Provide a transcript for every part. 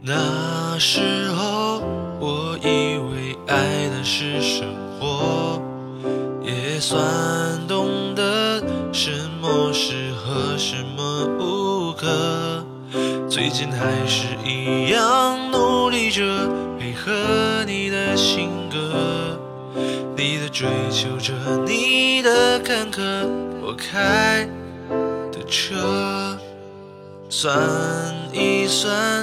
那时候我以为爱的是生活，也算懂得什么适合，什么不可。最近还是一样努力着配合你的性格，你的追求着，你的坎坷，我开的车。算一算，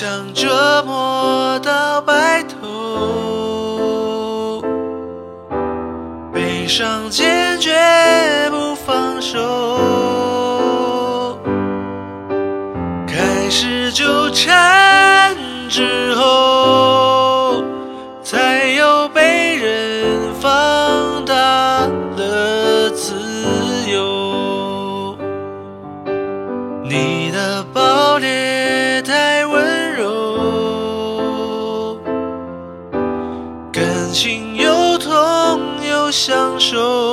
互相折磨到白头，悲伤坚决不放手，开始纠缠之后，才有被人放大了自由。你的抱 show.